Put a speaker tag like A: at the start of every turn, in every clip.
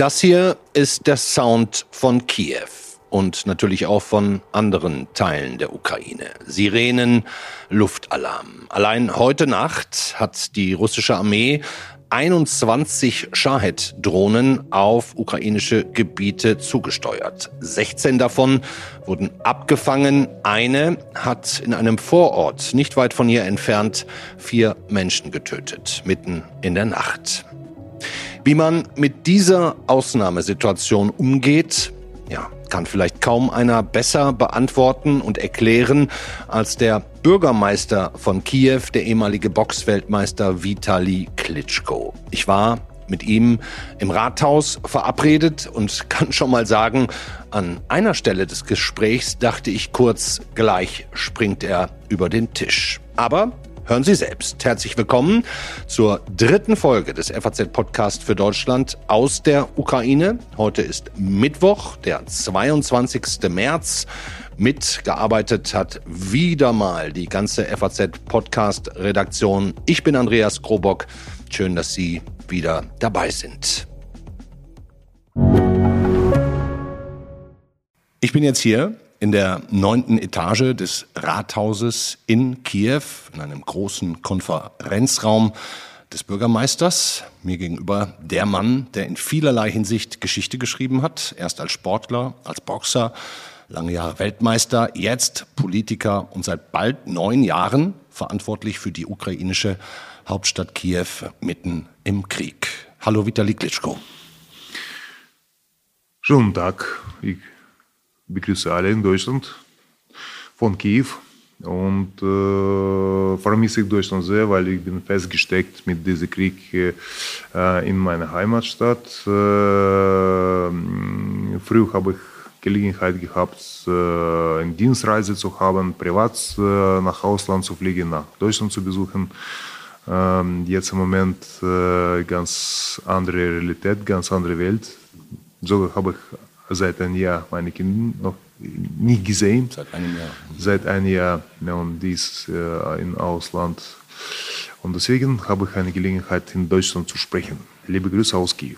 A: Das hier ist der Sound von Kiew und natürlich auch von anderen Teilen der Ukraine. Sirenen, Luftalarm. Allein heute Nacht hat die russische Armee 21 Shahed-Drohnen auf ukrainische Gebiete zugesteuert. 16 davon wurden abgefangen. Eine hat in einem Vorort nicht weit von hier entfernt vier Menschen getötet, mitten in der Nacht. Wie man mit dieser Ausnahmesituation umgeht, ja, kann vielleicht kaum einer besser beantworten und erklären als der Bürgermeister von Kiew, der ehemalige Boxweltmeister Vitali Klitschko. Ich war mit ihm im Rathaus verabredet und kann schon mal sagen, an einer Stelle des Gesprächs dachte ich kurz, gleich springt er über den Tisch. Aber Hören Sie selbst. Herzlich willkommen zur dritten Folge des FAZ-Podcast für Deutschland aus der Ukraine. Heute ist Mittwoch, der 22. März. Mitgearbeitet hat wieder mal die ganze FAZ-Podcast-Redaktion. Ich bin Andreas Krobock. Schön, dass Sie wieder dabei sind. Ich bin jetzt hier in der neunten Etage des Rathauses in Kiew, in einem großen Konferenzraum des Bürgermeisters. Mir gegenüber der Mann, der in vielerlei Hinsicht Geschichte geschrieben hat. Erst als Sportler, als Boxer, lange Jahre Weltmeister, jetzt Politiker und seit bald neun Jahren verantwortlich für die ukrainische Hauptstadt Kiew mitten im Krieg. Hallo Vitali Klitschko.
B: Schönen Tag. Ich begrüße alle in Deutschland von Kiew und äh, vermisse ich Deutschland sehr, weil ich bin festgesteckt mit diesem Krieg äh, in meiner Heimatstadt. Äh, früher habe ich Gelegenheit gehabt, äh, eine Dienstreise zu haben, privat äh, nach Ausland zu fliegen, nach Deutschland zu besuchen. Ähm, jetzt im Moment äh, ganz andere Realität, ganz andere Welt. Sogar habe ich seit einem Jahr meine Kinder noch nicht gesehen.
A: Seit einem Jahr.
B: Seit einem Jahr ja, und dies äh, im Ausland. Und deswegen habe ich eine Gelegenheit, in Deutschland zu sprechen. Liebe Grüße aus Kiew.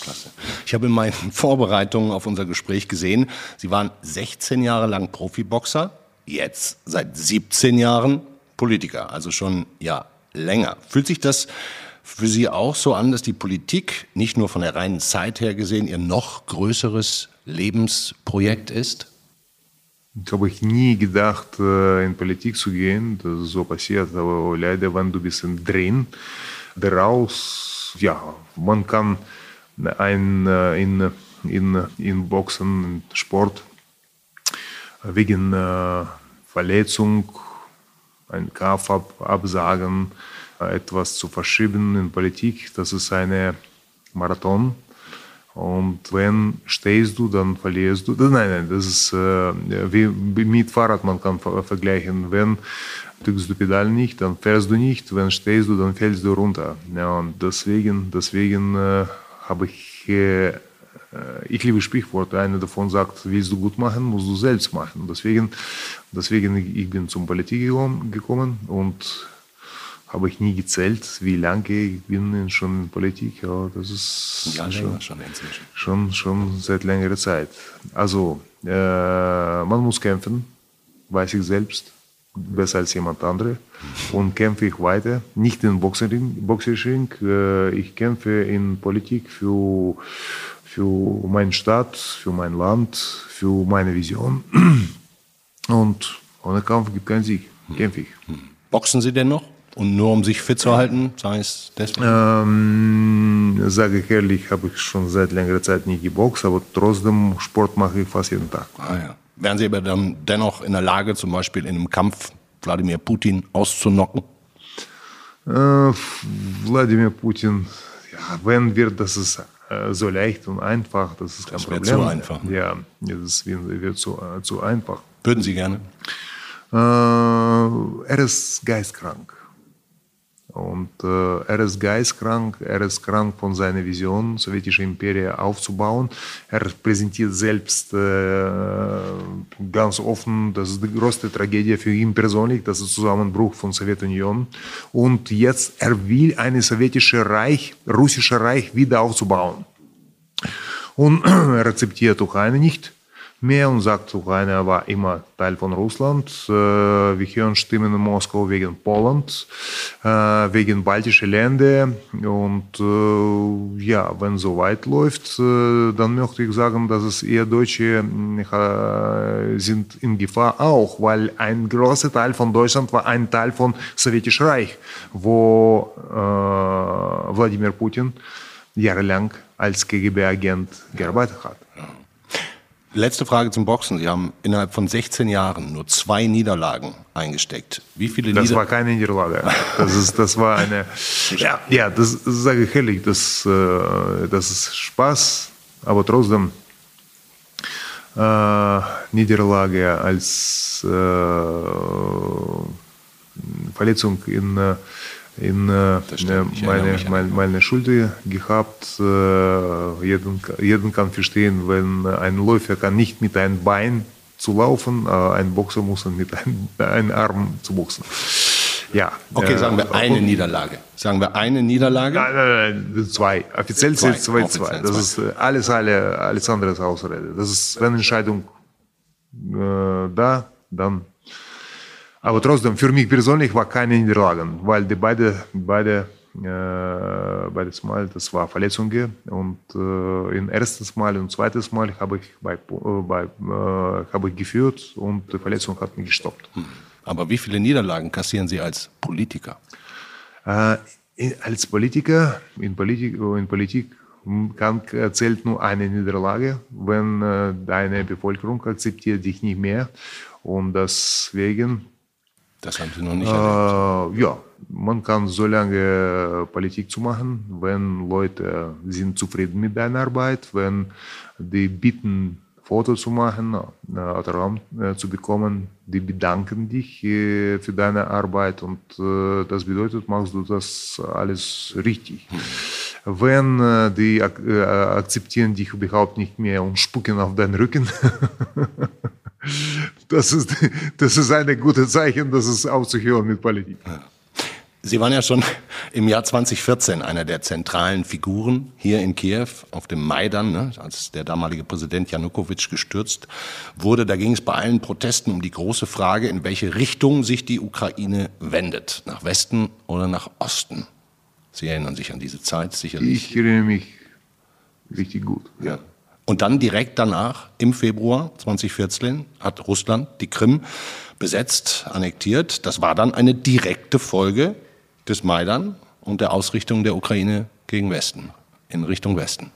A: klasse. Ich habe in meinen Vorbereitungen auf unser Gespräch gesehen, Sie waren 16 Jahre lang Profiboxer, jetzt seit 17 Jahren Politiker, also schon ja länger. Fühlt sich das für Sie auch so an, dass die Politik nicht nur von der reinen Zeit her gesehen Ihr noch größeres Lebensprojekt ist?
B: Ich habe nie gedacht, äh, in Politik zu gehen. Das ist so passiert. Aber leider, wenn du bist drin, daraus, ja, man kann ein, äh, in, in, in Boxen, Sport, wegen äh, Verletzung, einen Kampf absagen, etwas zu verschieben in Politik. Das ist eine Marathon. Und wenn stehst du, dann verlierst du. Nein, nein, das ist äh, wie mit Fahrrad, man kann vergleichen. Wenn drückst du Pedal nicht, dann fährst du nicht. Wenn stehst du, dann fällst du runter. Ja, und deswegen, deswegen äh, habe ich, äh, ich liebe Sprichworte. Einer davon sagt, willst du gut machen, musst du selbst machen. Deswegen, deswegen ich bin zum Politik gekommen und habe ich nie gezählt, wie lange ich bin schon in Politik. Ja, das ist
A: ja,
B: schon,
A: schon, inzwischen.
B: schon, schon seit längerer Zeit. Also, äh, man muss kämpfen, weiß ich selbst, besser als jemand andere. Und kämpfe ich weiter, nicht in Boxering, Boxering äh, ich kämpfe in Politik für, für meinen Staat, für mein Land, für meine Vision. Und ohne Kampf gibt keinen Sieg, kämpfe ich.
A: Boxen Sie denn noch? Und nur um sich fit zu halten, sei es deswegen?
B: Ähm, sage ich ehrlich, habe ich schon seit längerer Zeit nie geboxt, aber trotzdem Sport mache ich fast jeden Tag.
A: Ah, ja. Wären Sie aber dann dennoch in der Lage, zum Beispiel in einem Kampf Wladimir Putin auszunocken?
B: Äh, Wladimir Putin, ja, wenn wird, das ist äh, so leicht und einfach, das ist kein
A: das
B: Problem.
A: zu einfach. Ne?
B: Ja, das wird, zu, äh, zu einfach.
A: Würden Sie gerne?
B: Äh, er ist geistkrank. Und äh, er ist geistkrank, er ist krank von seiner Vision, sowjetische Imperie aufzubauen. Er präsentiert selbst äh, ganz offen, das ist die größte Tragödie für ihn persönlich, das ist Zusammenbruch von Sowjetunion. Und jetzt, er will ein sowjetisches Reich, russisches Reich wieder aufzubauen. Und er akzeptiert Ukraine nicht mehr und sagt, Ukraine war immer Teil von Russland. Äh, wir hören Stimmen in Moskau wegen Polen, äh, wegen baltischer Länder. Und äh, ja, wenn so weit läuft, dann möchte ich sagen, dass es eher Deutsche sind in Gefahr auch, weil ein großer Teil von Deutschland war ein Teil von Sowjetischem Reich, wo Wladimir Putin jahrelang als KGB-Agent gearbeitet hat.
A: Letzte Frage zum Boxen. Sie haben innerhalb von 16 Jahren nur zwei Niederlagen eingesteckt. Wie viele
B: Das Nieder war keine Niederlage. Das, ist, das war eine. ja, ja, das, das sage ich ehrlich. Das, äh, das ist Spaß, aber trotzdem äh, Niederlage als äh, Verletzung in. Äh, in äh, meine, meine, meine Schulter gehabt. Äh, jeden, jeden kann verstehen, wenn ein Läufer kann nicht mit einem Bein zu laufen, äh, ein Boxer muss mit einem, einem Arm zu boxen.
A: Ja. Okay, sagen wir eine und, Niederlage. Sagen wir eine Niederlage?
B: Nein, nein, nein zwei. Offiziell sind es zwei, zwei. Das ist alles, alle, alles andere ist Ausrede. Das ist, wenn Entscheidung äh, da, dann aber trotzdem, für mich persönlich war keine Niederlage, weil die beide, beide äh, beides Mal, das war Verletzungen und äh, im erstes Mal und zweites Mal habe ich, bei, äh, bei, äh, habe ich geführt und die Verletzung hat mich gestoppt. Hm.
A: Aber wie viele Niederlagen kassieren Sie als Politiker?
B: Äh, als Politiker, in Politik, in Politik kann, zählt nur eine Niederlage, wenn äh, deine Bevölkerung akzeptiert dich nicht mehr und deswegen
A: das haben Sie noch nicht erlebt.
B: Äh, ja, man kann so lange Politik zu machen, wenn Leute sind zufrieden mit deiner Arbeit, wenn die bitten, Foto zu machen, äh, Autogramm äh, zu bekommen, die bedanken dich äh, für deine Arbeit und äh, das bedeutet, machst du das alles richtig. Hm. Wenn äh, die akzeptieren dich überhaupt nicht mehr und spucken auf deinen Rücken, das ist, das ist ein gutes Zeichen, dass es aufzuhören mit Politik.
A: Sie waren ja schon im Jahr 2014 einer der zentralen Figuren hier in Kiew auf dem Maidan, ne, als der damalige Präsident Janukowitsch gestürzt wurde. Da ging es bei allen Protesten um die große Frage, in welche Richtung sich die Ukraine wendet, nach Westen oder nach Osten. Sie erinnern sich an diese Zeit sicherlich.
B: Ich erinnere mich richtig gut.
A: Ja. Und dann direkt danach, im Februar 2014, hat Russland die Krim besetzt, annektiert. Das war dann eine direkte Folge des Maidan und der Ausrichtung der Ukraine gegen Westen, in Richtung Westen.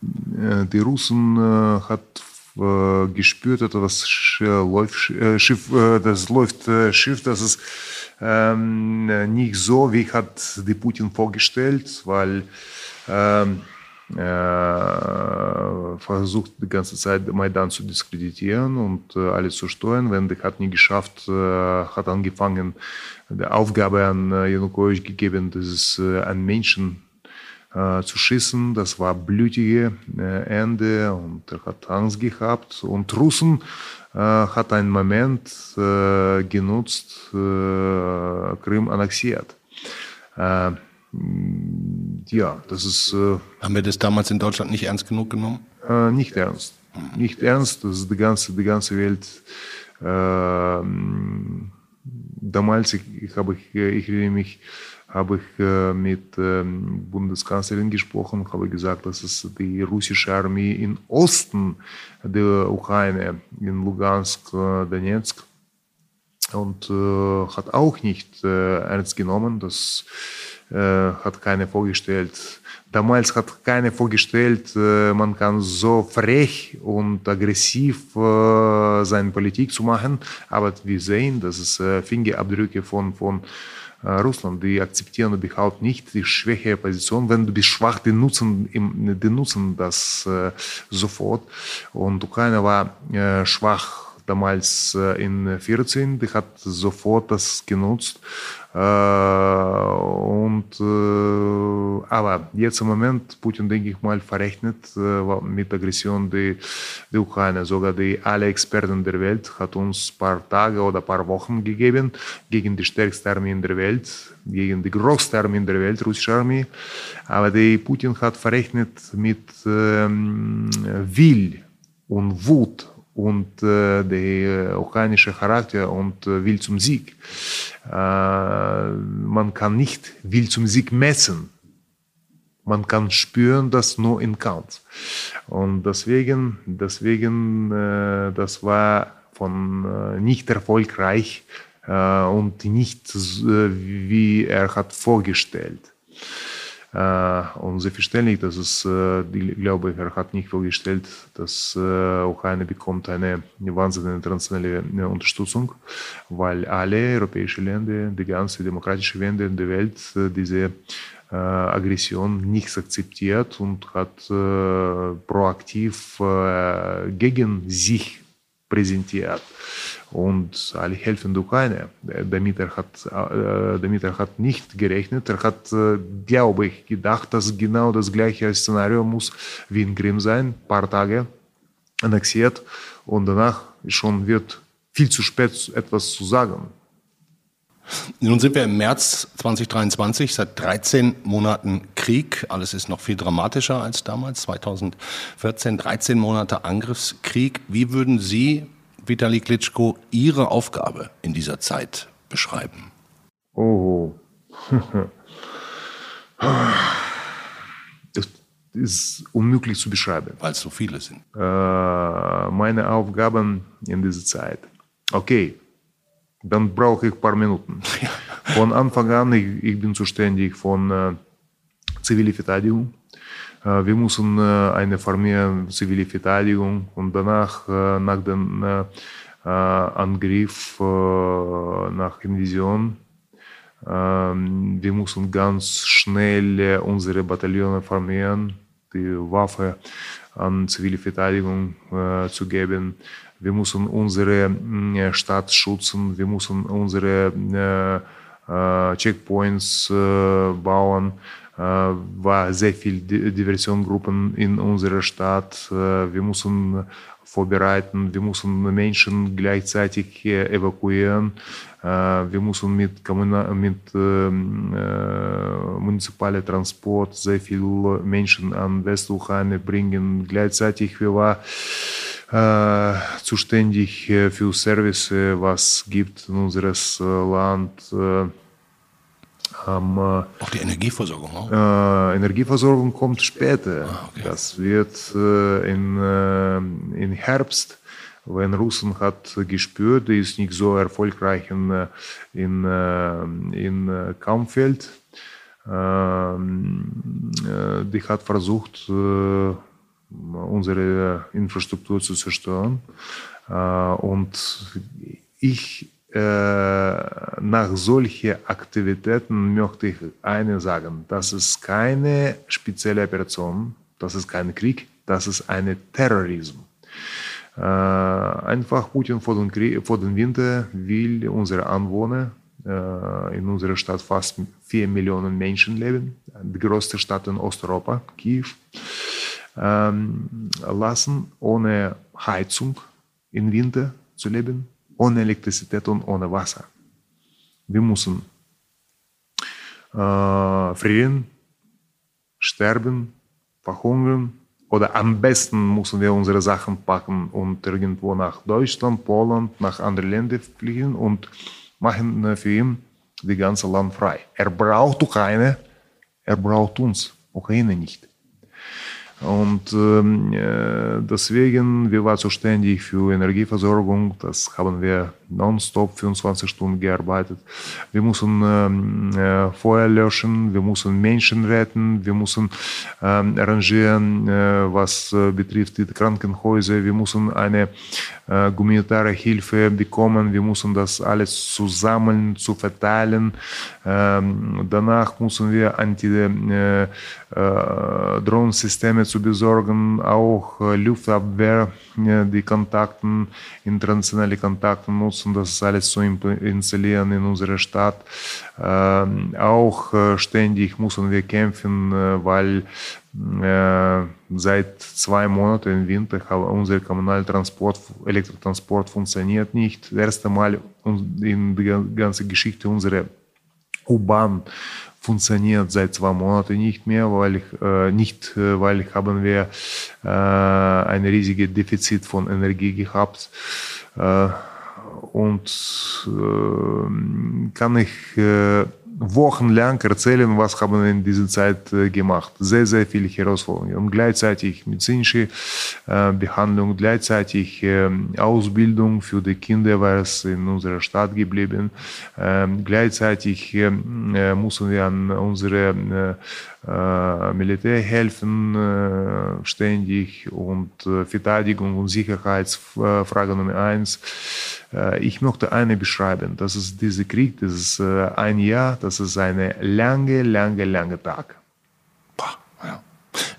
B: Die Russen äh, hat äh, gespürt, etwas läuft, äh, Schiff, das läuft Schiff, das ist ähm, nicht so, wie hat die Putin vorgestellt, weil ähm, äh, versucht die ganze Zeit Maidan zu diskreditieren und äh, alles zu steuern. Wenn der hat nie geschafft, äh, hat angefangen, die Aufgabe an Janukowitsch gegeben, das ist an Menschen zu schießen. Das war blutige Ende und er hat Angst gehabt. Und Russen hat einen Moment genutzt, Krim annexiert. Ja, das ist. Äh,
A: Haben wir das damals in Deutschland nicht ernst genug genommen?
B: Äh, nicht ernst. Nicht ernst. Das ist die ganze, die ganze Welt. Äh, damals, ich, ich, habe, ich, ich erinnere mich, habe ich äh, mit ähm, Bundeskanzlerin gesprochen, habe gesagt, dass es die russische Armee im Osten der Ukraine, in Lugansk, äh, Donetsk, und äh, hat auch nicht ernst genommen, dass äh, hat keiner vorgestellt. Damals hat keiner vorgestellt, äh, man kann so frech und aggressiv äh, seine Politik zu machen. Aber wir sehen, dass es Fingerabdrücke von, von Russland, die akzeptieren überhaupt nicht die schwächere Position. Wenn du bist schwach, die nutzen, die nutzen das sofort. Und Ukraine war schwach damals in 14, die hat sofort das genutzt. Und, aber jetzt im Moment, Putin, denke ich mal, verrechnet mit Aggression die, die Ukraine. Sogar die alle Experten der Welt hat uns ein paar Tage oder ein paar Wochen gegeben gegen die stärkste Armee in der Welt, gegen die größte Armee in der Welt, russische Armee. Aber die Putin hat verrechnet mit ähm, Will und Wut und äh, der ukrainische Charakter und äh, will zum Sieg. Äh, man kann nicht will zum Sieg messen. Man kann spüren das nur in Kampf. Und deswegen, deswegen, äh, das war von äh, nicht erfolgreich äh, und nicht wie er hat vorgestellt. Äh, und selbstverständlich, dass es, äh, ich glaube, er hat nicht vorgestellt, dass äh, Ukraine bekommt eine wahnsinnige internationale Unterstützung, weil alle europäischen Länder, die ganze demokratische Länder in der Welt diese Aggression nicht akzeptiert und hat proaktiv gegen sich präsentiert und alle helfen der Ukraine. Damit er hat, äh, damit er hat nicht gerechnet. Er hat, äh, glaube ich, gedacht, dass genau das gleiche Szenario muss wie in Krim sein, ein paar Tage annexiert und danach schon wird viel zu spät etwas zu sagen.
A: Nun sind wir im März 2023, seit 13 Monaten Krieg. Alles ist noch viel dramatischer als damals, 2014. 13 Monate Angriffskrieg. Wie würden Sie Vitali Klitschko Ihre Aufgabe in dieser Zeit beschreiben?
B: Oh. Das ist unmöglich zu beschreiben.
A: Weil es so viele sind.
B: Äh, meine Aufgaben in dieser Zeit. Okay, dann brauche ich ein paar Minuten. Von Anfang an, ich, ich bin zuständig von äh, zivile Verteidigung wir müssen äh, eine formieren, zivile Verteidigung und danach, äh, nach dem Angriff nach Invasion, ähm, wir müssen ganz schnell unsere Bataillone formieren, die Waffe an zivile Verteidigung zu geben. Wir müssen unsere Stadt schützen, wir müssen unsere Checkpoints bauen. War sehr viel Diversionsgruppen in unserer Stadt. Wir mussten vorbereiten, wir mussten Menschen gleichzeitig evakuieren. Wir mussten mit, mit ähm, äh, Transport sehr viele Menschen an Westukraine bringen. Gleichzeitig wir war äh, zuständig für Service, was gibt in unseres Land. Äh,
A: haben, auch die Energieversorgung? Auch?
B: Äh, Energieversorgung kommt später. Ah, okay. Das wird äh, in, äh, im Herbst, wenn Russen hat gespürt, die ist nicht so erfolgreich in, äh, in, äh, in äh, Kampffeld. Ähm, die hat versucht, unsere Infrastruktur zu zerstören. und ich äh, nach solchen Aktivitäten möchte ich eine sagen, das ist keine spezielle Operation, das ist kein Krieg, das ist ein Terrorismus. Äh, einfach Putin vor den, Krieg, vor den Winter will unsere Anwohner äh, in unserer Stadt fast 4 Millionen Menschen leben, die größte Stadt in Osteuropa, Kiew, ähm, lassen, ohne Heizung im Winter zu leben ohne Elektrizität und ohne Wasser. Wir müssen äh, frieren, sterben, verhungern oder am besten müssen wir unsere Sachen packen und irgendwo nach Deutschland, Polen, nach anderen Ländern fliegen und machen für ihn die ganze Land frei. Er braucht Ukraine, er braucht uns, Ukraine nicht. Und ähm, äh, deswegen, wir waren zuständig für Energieversorgung. Das haben wir nonstop 24 Stunden gearbeitet. Wir müssen äh, Feuer löschen, wir müssen Menschen retten, wir müssen ähm, arrangieren, äh, was äh, betrifft die Krankenhäuser, wir müssen eine äh, humanitäre Hilfe bekommen, wir müssen das alles zusammen zu verteilen. Danach müssen wir anti äh, äh, Drohnensysteme zu besorgen, auch äh, Luftabwehr, die Kontakten, internationale Kontakte nutzen, das alles zu installieren in unserer Stadt. Auch ständig müssen wir kämpfen, weil seit zwei Monaten im Winter unser Kommunaltransport, Elektrotransport funktioniert nicht. Das erste Mal in der ganzen Geschichte unserer U-Bahn funktioniert seit zwei Monaten nicht mehr, weil ich, äh, nicht, weil haben wir äh, ein riesiges Defizit von Energie gehabt. Äh, und äh, kann ich äh, wochenlang erzählen, was haben wir in dieser Zeit äh, gemacht. Sehr, sehr viele Herausforderungen. Und gleichzeitig medizinische äh, Behandlung, gleichzeitig äh, Ausbildung für die Kinder war es in unserer Stadt geblieben. Ähm, gleichzeitig ähm, äh, wir an unsere äh, Militär helfen ständig und Verteidigung und Sicherheitsfrage Nummer eins. Ich möchte eine beschreiben. Das ist dieser Krieg, das ist ein Jahr, das ist eine lange, lange, lange Tag.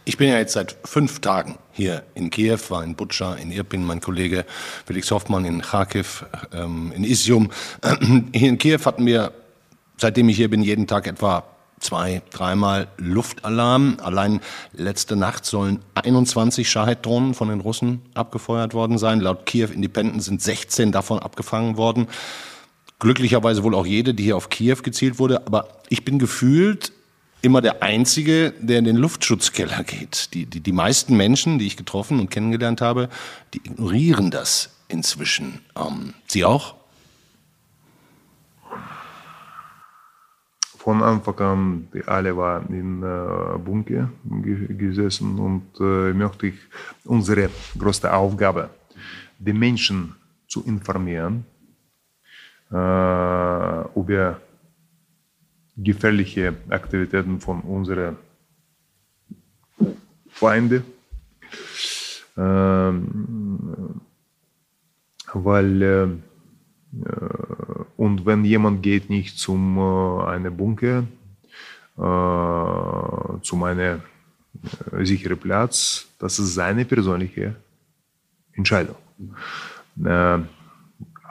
A: Ich bin ja jetzt seit fünf Tagen hier in Kiew, war in Butscha, in Irpin, mein Kollege Felix Hoffmann in Kharkiv, ähm, in Isium. Hier in Kiew hatten wir, seitdem ich hier bin, jeden Tag etwa zwei, dreimal Luftalarm. Allein letzte Nacht sollen 21 Shahid-Drohnen von den Russen abgefeuert worden sein. Laut Kiew Independent sind 16 davon abgefangen worden. Glücklicherweise wohl auch jede, die hier auf Kiew gezielt wurde. Aber ich bin gefühlt immer der Einzige, der in den Luftschutzkeller geht. Die, die, die meisten Menschen, die ich getroffen und kennengelernt habe, die ignorieren das inzwischen. Ähm, Sie auch?
B: Von Anfang an, alle waren in äh, Bunker gesessen und äh, möchte ich unsere größte Aufgabe, die Menschen zu informieren äh, über gefährliche Aktivitäten von unseren Feinden, ähm, weil äh, und wenn jemand geht nicht zum äh, einem Bunker, äh, zu einem äh, sicheren Platz, das ist seine persönliche Entscheidung. Äh,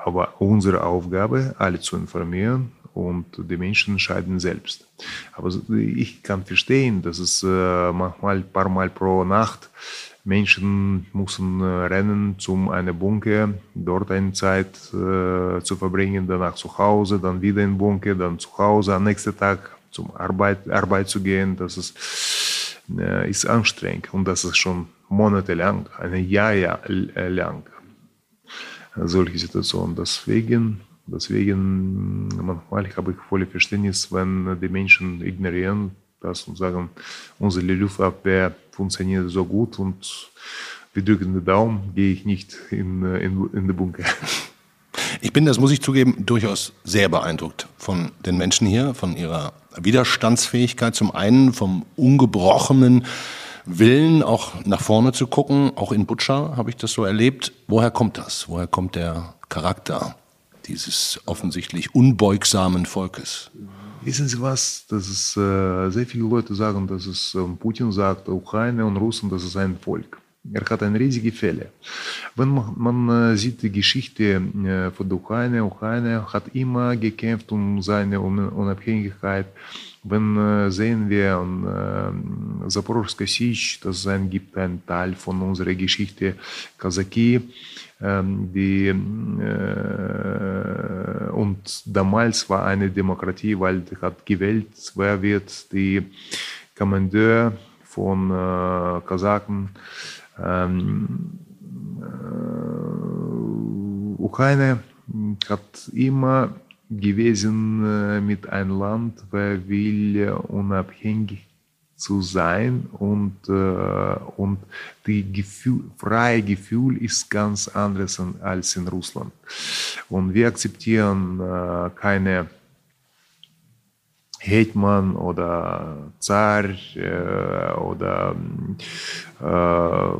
B: aber unsere Aufgabe, alle zu informieren und die Menschen entscheiden selbst. Aber ich kann verstehen, dass es äh, manchmal ein paar Mal pro Nacht Menschen müssen äh, rennen zum einen Bunker, dort eine Zeit äh, zu verbringen, danach zu Hause, dann wieder in Bunker, dann zu Hause, am nächsten Tag zum Arbeit, Arbeit zu gehen. Das ist, äh, ist anstrengend und das ist schon monatelang, ein Jahr, Jahr lang solche Situation. Deswegen, deswegen manchmal habe ich volle Verständnis, wenn die Menschen ignorieren das und sagen, unsere Luftabwehr funktioniert so gut und wir drücken den Daumen, gehe ich nicht in, in, in den Bunker.
A: Ich bin, das muss ich zugeben, durchaus sehr beeindruckt von den Menschen hier, von ihrer Widerstandsfähigkeit zum einen, vom ungebrochenen Willen, auch nach vorne zu gucken. Auch in Butscha habe ich das so erlebt. Woher kommt das? Woher kommt der Charakter dieses offensichtlich unbeugsamen Volkes?
B: Wissen Sie was? Das ist, äh, sehr viele Leute sagen, dass es äh, Putin sagt, Ukraine und Russen, das ist ein Volk. Er hat eine riesige Fälle. Wenn man, man äh, sieht die Geschichte von der Ukraine, Ukraine hat immer gekämpft um seine Unabhängigkeit. Wenn sehen wir äh, Zaporozhka Sich, das ein, gibt ein Teil von unserer Geschichte, ähm, die, äh, und damals war eine Demokratie, weil hat gewählt, wer wird die Kommandeur von äh, Kasachen. Ähm, äh, Ukraine hat immer gewesen äh, mit einem Land, wer will unabhängig zu sein und, äh, und die Gefühl, freie Gefühl ist ganz anderes als in Russland. Und wir akzeptieren äh, keine Hetman oder Zar äh, oder äh,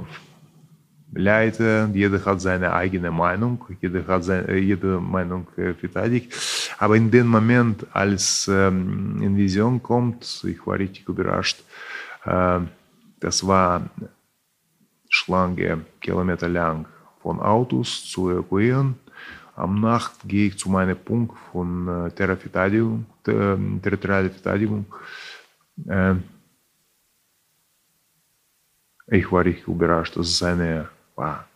B: Leute, jeder hat seine eigene Meinung, jeder hat seine, jede Meinung äh, verteidigt. Aber in dem Moment, als ähm, in Vision kommt, ich war richtig überrascht, äh, das war Schlange Kilometer lang von Autos zu evakuieren. Am Nacht gehe ich zu meinem Punkt von äh, Terraverteidigung, äh, territoriale Verteidigung. Äh, ich war richtig überrascht, dass es eine war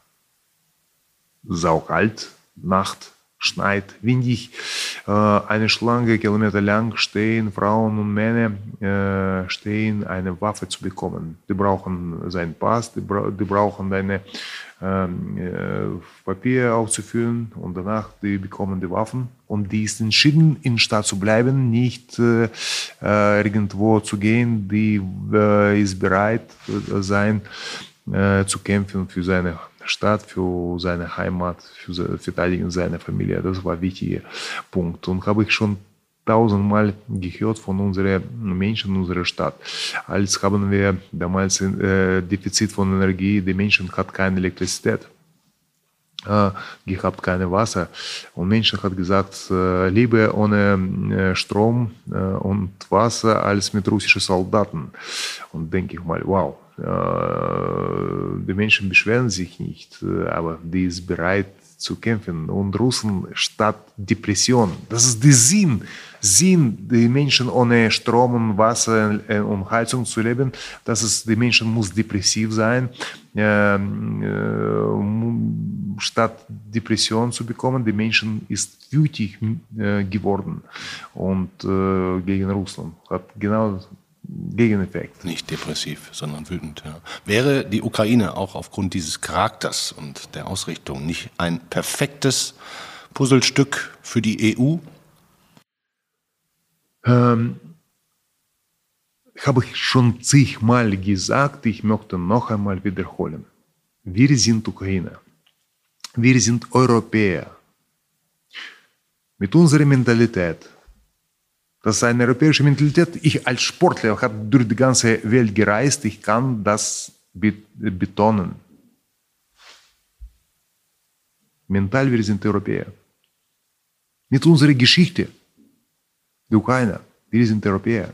B: saukalt, Nacht, schneit, windig, äh, eine Schlange Kilometer lang stehen Frauen und Männer äh, stehen, eine Waffe zu bekommen. Die brauchen seinen Pass, die, bra die brauchen deine ähm, äh, Papier aufzufüllen und danach die bekommen die Waffen. Und die ist entschieden in Stadt zu bleiben, nicht äh, irgendwo zu gehen, die ist bereit sein zu kämpfen für seine Stadt, für seine Heimat, für Verteidigen seiner Familie. Das war ein wichtiger Punkt. Und habe ich schon tausendmal gehört von unseren Menschen in unserer Stadt. Als haben wir damals ein äh, Defizit von Energie, die Menschen hat keine Elektrizität äh, gehabt, keine Wasser. Und Menschen hat gesagt, äh, lieber ohne äh, Strom und Wasser als mit russischen Soldaten. Und denke ich mal, wow, die Menschen beschweren sich nicht, äh, aber die ist bereit zu kämpfen. Und Russen statt Depression, das ist der Sinn, Sinn, die Menschen ohne Strom und Wasser äh, und Heizung zu leben, das ist, die Menschen muss depressiv sein, ähm, statt Depression zu bekommen, die Menschen ist wütig geworden und gegen Russland hat genau Gegeneffekt.
A: Nicht depressiv, sondern wütend. Ja. Wäre die Ukraine auch aufgrund dieses Charakters und der Ausrichtung nicht ein perfektes Puzzlestück für die EU?
B: Ähm, habe ich schon zigmal gesagt, ich möchte noch einmal wiederholen. Wir sind Ukraine. Wir sind Europäer. Mit unserer Mentalität, das ist eine europäische Mentalität. Ich als Sportler habe durch die ganze Welt gereist. Ich kann das betonen. Mental, wir sind Europäer. Mit unserer Geschichte, die Ukraine, wir sind Europäer.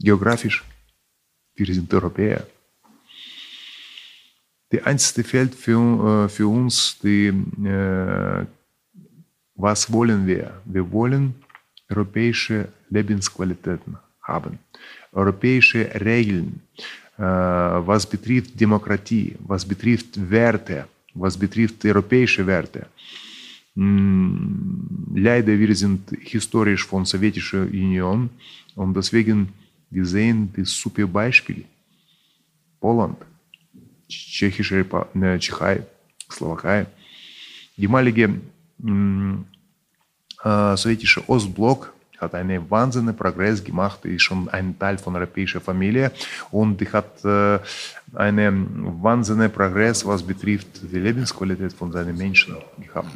B: Geografisch, wir sind Europäer. Die einzige Feld für, äh, für uns, die, äh, was wollen wir? Wir wollen europäische Lebensqualitäten haben, europäische Regeln, äh, was betrifft Demokratie, was betrifft Werte, was betrifft europäische Werte. Hm, leider, wir sind historisch von Sowjetischer Union und deswegen wir sehen das super Beispiel. Poland, Tschechische ne, Tschechei, Slowakei. Ehemalige hm, äh, sowjetische Ostblock hat einen wahnsinnigen Progress gemacht, ist schon ein Teil von der europäischen Familie und hat äh, einen wahnsinnigen Progress, was betrifft die Lebensqualität von seinen Menschen gehabt.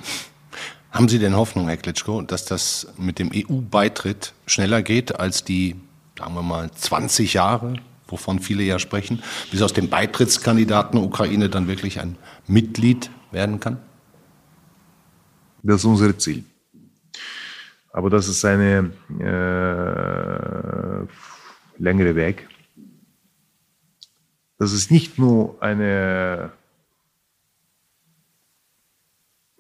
A: Haben Sie denn Hoffnung, Herr Klitschko, dass das mit dem EU-Beitritt schneller geht als die, sagen wir mal, 20 Jahre, wovon viele ja sprechen, bis aus dem Beitrittskandidaten Ukraine dann wirklich ein Mitglied werden kann?
B: Das ist unser Ziel. Aber das ist eine äh, längere Weg. Das ist nicht nur eine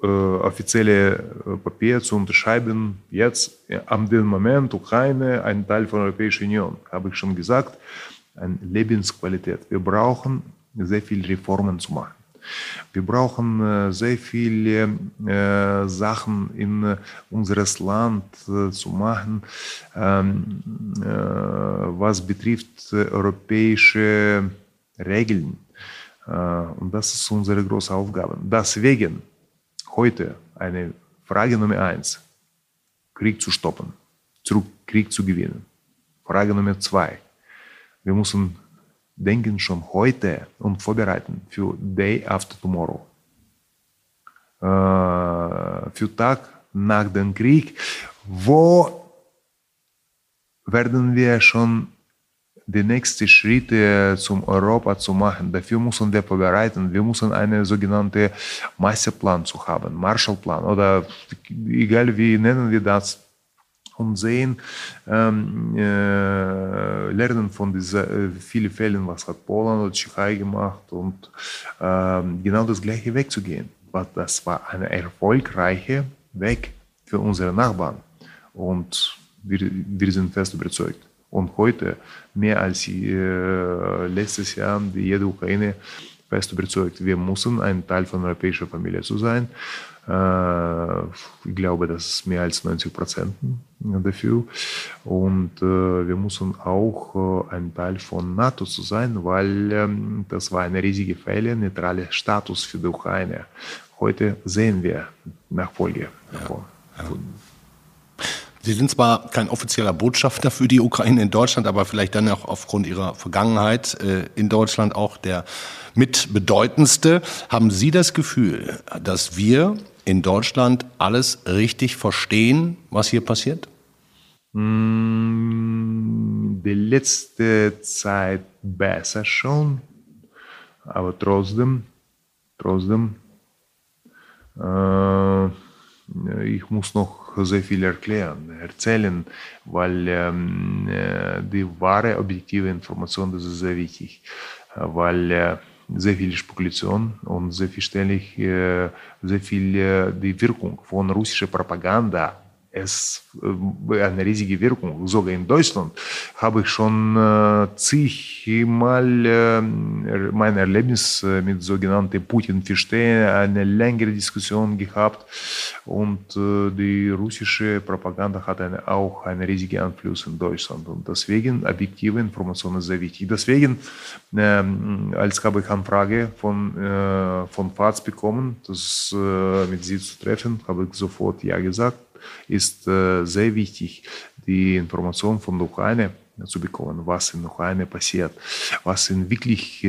B: äh, offizielle äh, Papier zu unterschreiben, jetzt äh, am dem Moment Ukraine ein Teil von der Europäischen Union, habe ich schon gesagt, eine Lebensqualität. Wir brauchen sehr viele Reformen zu machen. Wir brauchen äh, sehr viele äh, Sachen in äh, unseres Land zu machen, ähm, was betrifft europäische Regeln. Und das ist unsere große Aufgabe. Deswegen heute eine Frage Nummer eins. Krieg zu stoppen, zurück Krieg zu gewinnen. Frage Nummer zwei. Wir müssen denken schon heute und vorbereiten für Day After Tomorrow. Äh, für Tag nach dem Krieg, wo werden wir schon die nächsten Schritte zum Europa zu machen. Dafür müssen wir vorbereiten. Wir müssen einen sogenannten Masterplan zu haben, Marshallplan oder egal wie nennen wir das und sehen, ähm, äh, lernen von diesen äh, vielen Fällen, was hat Polen oder Tschechei gemacht und äh, genau das gleiche Weg zu gehen. Das war ein erfolgreicher Weg für unsere Nachbarn und wir, wir sind fest überzeugt. Und heute, mehr als äh, letztes Jahr, die jede Ukraine fest überzeugt, wir müssen ein Teil von der europäischen Familie zu sein. Ich glaube, das ist mehr als 90 Prozent dafür. Und wir müssen auch ein Teil von NATO zu sein, weil das war eine riesige Fälle, neutrale Status für die Ukraine. Heute sehen wir Nachfolge davon. Ja. Ja.
A: Sie sind zwar kein offizieller Botschafter für die Ukraine in Deutschland, aber vielleicht dann auch aufgrund Ihrer Vergangenheit äh, in Deutschland auch der mitbedeutendste. Haben Sie das Gefühl, dass wir in Deutschland alles richtig verstehen, was hier passiert?
B: Mm, die letzte Zeit besser schon, aber trotzdem, trotzdem, äh, ich muss noch sehr viel erklären, erzählen, weil die wahre objektive Information, das ist sehr wichtig, weil sehr viel Spekulation und selbstverständlich äh, sehr viel die Wirkung von russischer Propaganda es eine riesige Wirkung. Sogar in Deutschland habe ich schon zigmal mein Erlebnis mit sogenannten Putin verstehen, eine längere Diskussion gehabt und die russische Propaganda hat eine, auch einen riesigen Einfluss in Deutschland und deswegen objektive Informationen sehr wichtig. Deswegen, als habe ich Anfrage von, von FAZ bekommen, das mit sie zu treffen, habe ich sofort Ja gesagt ist äh, sehr wichtig, die Information von der Ukraine zu bekommen, was in der Ukraine passiert, was in wirklich äh,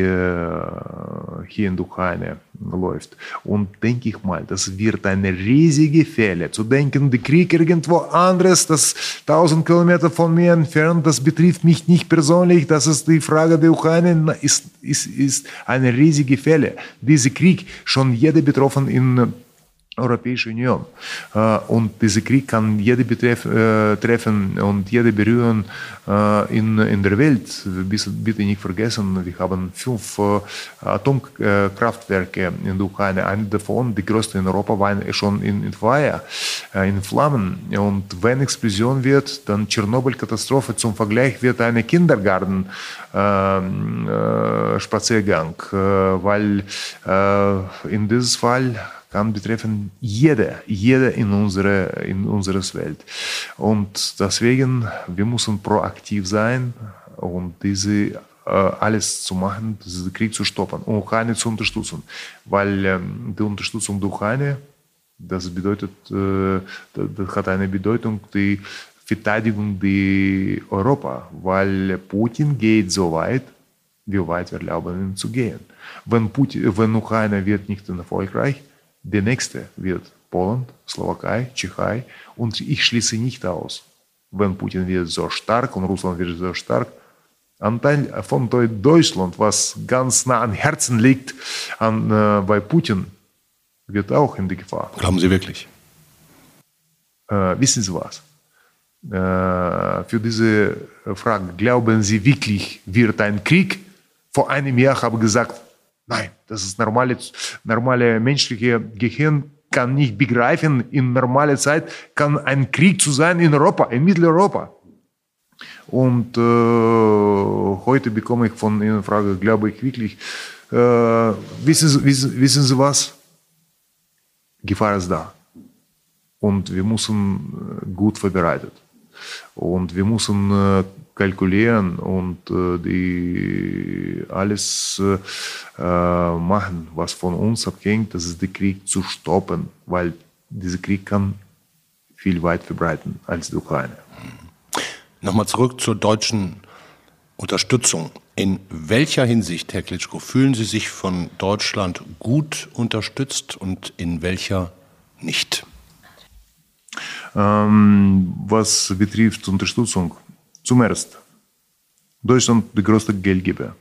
B: hier in der Ukraine läuft. Und denke ich mal, das wird eine riesige Fehler zu denken, der Krieg irgendwo anderes, das 1000 Kilometer von mir entfernt, das betrifft mich nicht persönlich, das ist die Frage der Ukraine, ist, ist, ist eine riesige Fehler. Dieser Krieg, schon jeder betroffen in Europäische Union. Äh, und dieser Krieg kann jede betreff, äh, treffen und jede berühren äh, in, in der Welt. Bitte nicht vergessen, wir haben fünf Atomkraftwerke in der Ukraine. Eine davon, die größte in Europa, war schon in, in Feuer, in Flammen. Und wenn Explosion wird, dann Tschernobyl-Katastrophe zum Vergleich wird eine Kindergarten-Spaziergang, weil in diesem Fall kann betreffen jeder, jeder in unserer, in unserer Welt. Und deswegen, wir müssen proaktiv sein und diese äh, alles zu machen, diesen Krieg zu stoppen und Ukraine zu unterstützen. Weil ähm, die Unterstützung der Ukraine, das bedeutet, äh, das hat eine Bedeutung, die Verteidigung der Europa, weil Putin geht so weit, wie weit wir erlauben ihm zu gehen. Wenn, Putin, wenn Ukraine wird nicht erfolgreich, der nächste wird Polen, Slowakei, Tschechei und ich schließe nicht aus, wenn Putin wird so stark und Russland wird so stark, Anteil von Deutschland, was ganz nah am Herzen liegt an, äh, bei Putin, wird auch in die Gefahr.
A: Glauben Sie wirklich?
B: Äh, wissen Sie was? Äh, für diese Frage, glauben Sie wirklich, wird ein Krieg? Vor einem Jahr habe ich gesagt, Nein, das ist normale, normale menschliche Gehirn kann nicht begreifen, in normaler Zeit kann ein Krieg zu sein in Europa, in Mitteleuropa. Und äh, heute bekomme ich von Ihnen Frage, glaube ich wirklich, äh, wissen, wissen, wissen Sie was? Gefahr ist da. Und wir müssen äh, gut vorbereitet. Und wir müssen äh, kalkulieren und äh, die alles äh, machen, was von uns abhängt, das ist der Krieg zu stoppen, weil dieser Krieg kann viel weit verbreiten als die Ukraine.
A: Nochmal zurück zur deutschen Unterstützung. In welcher Hinsicht, Herr Klitschko, fühlen Sie sich von Deutschland gut unterstützt und in welcher nicht?
B: Ähm, was betrifft Unterstützung, zum Ersten, Deutschland der größte Geldgeber.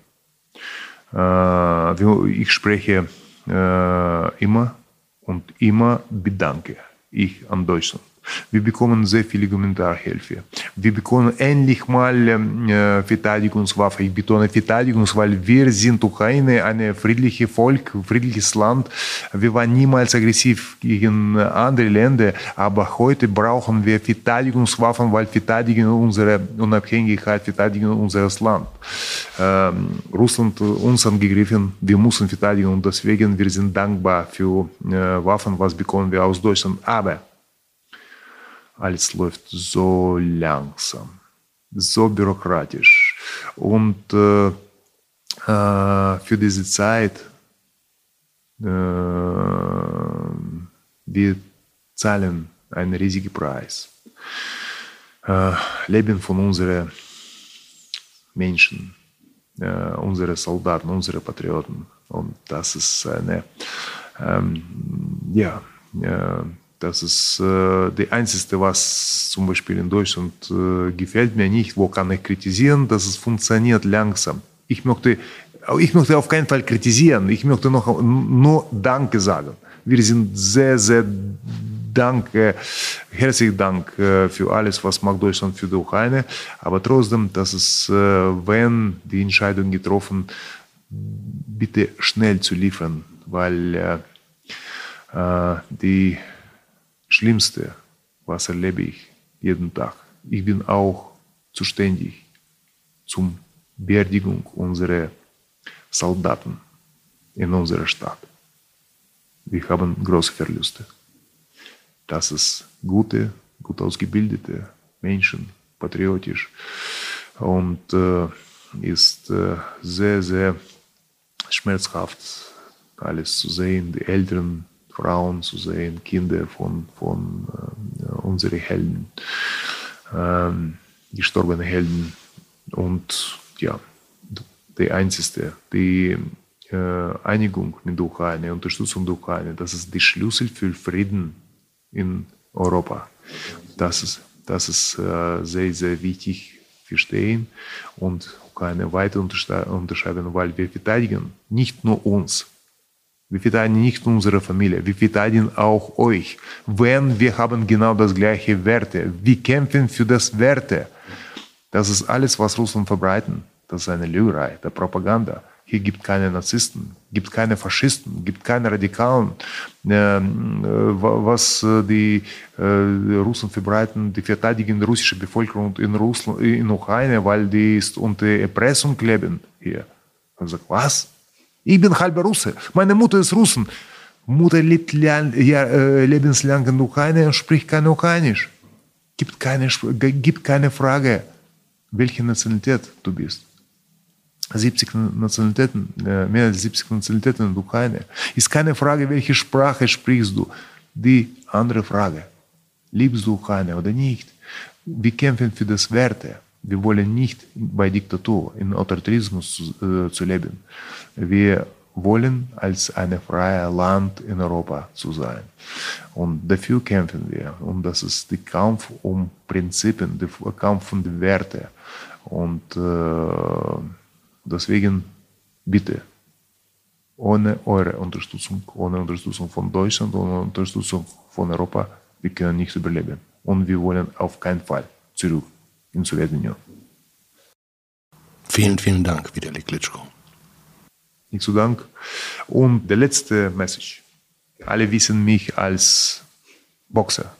B: Äh, ich spreche äh, immer und immer bedanke ich an Deutschland. Wir bekommen sehr viele Humanitarhilfe. Wir bekommen endlich mal äh, Verteidigungswaffe. Ich betone Verteidigungs, weil wir sind Ukraine, ein friedliches Volk, friedliches Land. Wir waren niemals aggressiv gegen andere Länder, aber heute brauchen wir Verteidigungswaffen, weil verteidigen unsere Unabhängigkeit, verteidigen unseres Land. Ähm, Russland uns angegriffen, wir müssen verteidigen und deswegen wir sind dankbar für äh, Waffen, was bekommen wir aus Deutschland. Aber alles läuft so langsam, so bürokratisch. Und äh, äh, für diese Zeit, äh, wir zahlen einen riesigen Preis. Äh, Leben von unseren Menschen, äh, unsere Soldaten, unsere Patrioten. Und das ist eine, ähm, ja, äh, das ist äh, die einzige, was zum Beispiel in Deutschland äh, gefällt mir nicht. Wo kann ich kritisieren? Dass es funktioniert langsam. Ich möchte, ich möchte auf keinen Fall kritisieren. Ich möchte noch nur Danke sagen. Wir sind sehr, sehr danke, herzlichen Dank äh, für alles, was macht Deutschland für die Ukraine. Aber trotzdem, dass es, äh, wenn die Entscheidung getroffen, bitte schnell zu liefern, weil äh, äh die Schlimmste, was erlebe ich jeden Tag. Ich bin auch zuständig zum Beerdigung unserer Soldaten in unserer Stadt. Wir haben große Verluste. Das ist gute, gut ausgebildete Menschen, patriotisch und äh, ist äh, sehr, sehr schmerzhaft alles zu sehen. Die Eltern Frauen zu sehen, Kinder von, von äh, unseren Helden, ähm, gestorbene Helden. Und ja, die einzige, die äh, Einigung mit der Ukraine, Unterstützung der Ukraine, das ist der Schlüssel für Frieden in Europa. Das ist, das ist äh, sehr, sehr wichtig verstehen und Ukraine weiter unterscheiden, weil wir verteidigen nicht nur uns, wir verteidigen nicht unsere Familie, wir verteidigen auch euch. Wenn wir haben genau das gleiche Werte, wir kämpfen für das Werte. Das ist alles, was Russland verbreiten. Das ist eine Lügerei, der Propaganda. Hier gibt keine Narzissten, gibt keine Faschisten, gibt keine Radikalen. Ähm, äh, was äh, die äh, Russen verbreiten, die verteidigen die russische Bevölkerung in, Russland, in Ukraine, weil die ist unter Erpressung leben hier. Sagt, was? Ich bin halber Russe. Meine Mutter ist Russen. Mutter lebt ja, äh, lebenslang in Ukraine und spricht kein Ukrainisch. Gibt keine, gibt keine Frage, welche Nationalität du bist. 70 Nationalitäten, äh, mehr als 70 Nationalitäten in der Ukraine. Ist keine Frage, welche Sprache sprichst du. Die andere Frage, liebst du Ukraine oder nicht? Wir kämpfen für das Werte. Wir wollen nicht bei Diktatur, in Autoritarismus zu, äh, zu leben. Wir wollen als ein freies Land in Europa zu sein. Und dafür kämpfen wir. Und das ist der Kampf um Prinzipien, der Kampf um die Werte. Und äh, deswegen bitte, ohne eure Unterstützung, ohne Unterstützung von Deutschland, ohne Unterstützung von Europa, wir können nicht überleben. Und wir wollen auf keinen Fall zurück in Sowjetunion.
A: Vielen, vielen Dank, Vitali Klitschko.
B: Nicht zu Dank. Und der letzte Message. Alle wissen mich als Boxer.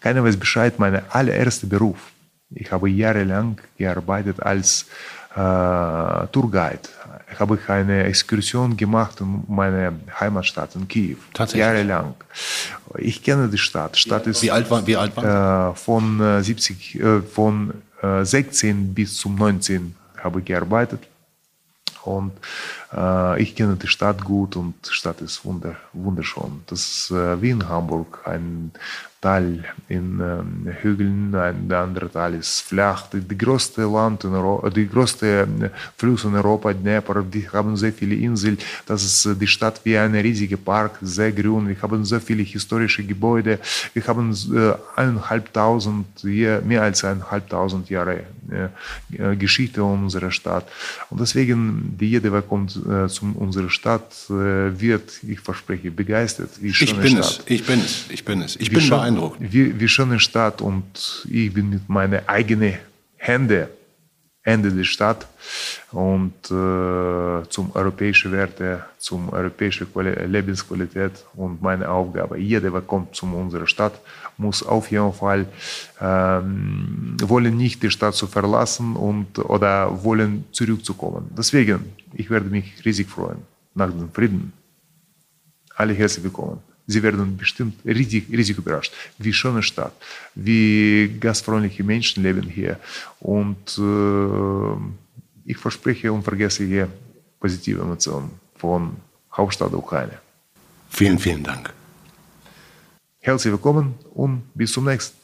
B: Keiner weiß Bescheid, mein allererster Beruf. Ich habe jahrelang gearbeitet als äh, Tourguide. Ich habe eine Exkursion gemacht in meine Heimatstadt in Kiew.
A: Tatsächlich?
B: Jahrelang. Ich kenne die Stadt. Stadt ist,
A: wie alt war, wie alt war?
B: Äh, von 70, äh, von äh, 16 bis zum 19 habe ich gearbeitet. Und ich kenne die Stadt gut und die Stadt ist wunder, wunderschön. Das ist äh, wie in Hamburg, ein Teil in ähm, Hügeln, ein, der andere Teil ist flach. Die, die größte Land in Europa, die größte äh, Fluss in Europa, Dnepr, die haben sehr viele Inseln. Das ist äh, die Stadt wie ein riesiger Park, sehr grün. Wir haben sehr viele historische Gebäude. Wir haben äh, eineinhalbtausend, mehr als eineinhalbtausend Jahre äh, Geschichte unserer Stadt. Und deswegen, die jeder, der kommt äh, zu unserer Stadt, äh, wird, ich verspreche, begeistert.
A: Ich bin Stadt. es, ich bin es, ich bin es. Ich wie bin beeindruckt beeindruckt.
B: Wie, wie schöne Stadt und ich bin mit meinen eigenen Händen Ende der Stadt und äh, zum europäischen Werte, zum europäischen Lebensqualität und meine Aufgabe. Jeder, der kommt zu unserer Stadt, muss auf jeden Fall ähm, wollen nicht die Stadt zu verlassen und oder wollen zurückzukommen. Deswegen, ich werde mich riesig freuen nach dem Frieden. Alle herzlich willkommen. Sie werden bestimmt riesig, riesig überrascht. Wie schöne Stadt, wie gastfreundliche Menschen leben hier. Und äh, ich verspreche und vergesse hier positive Emotionen von Hauptstadt der Ukraine.
A: Vielen, vielen Dank.
B: Herzlich willkommen und bis zum nächsten.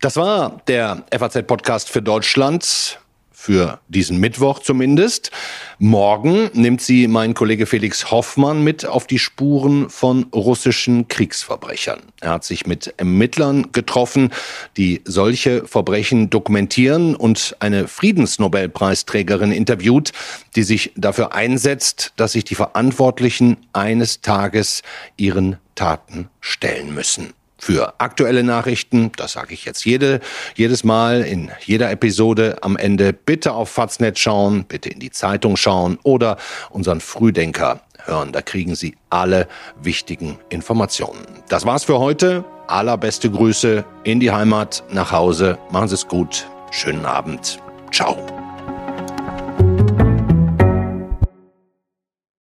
A: Das war der FAZ-Podcast für Deutschland für diesen Mittwoch zumindest. Morgen nimmt sie mein Kollege Felix Hoffmann mit auf die Spuren von russischen Kriegsverbrechern. Er hat sich mit Ermittlern getroffen, die solche Verbrechen dokumentieren und eine Friedensnobelpreisträgerin interviewt, die sich dafür einsetzt, dass sich die Verantwortlichen eines Tages ihren Taten stellen müssen für aktuelle Nachrichten. Das sage ich jetzt jede, jedes Mal in jeder Episode am Ende. Bitte auf Faznet schauen, bitte in die Zeitung schauen oder unseren Frühdenker hören. Da kriegen Sie alle wichtigen Informationen. Das war's für heute. Allerbeste Grüße in die Heimat, nach Hause. Machen Sie es gut. Schönen Abend. Ciao.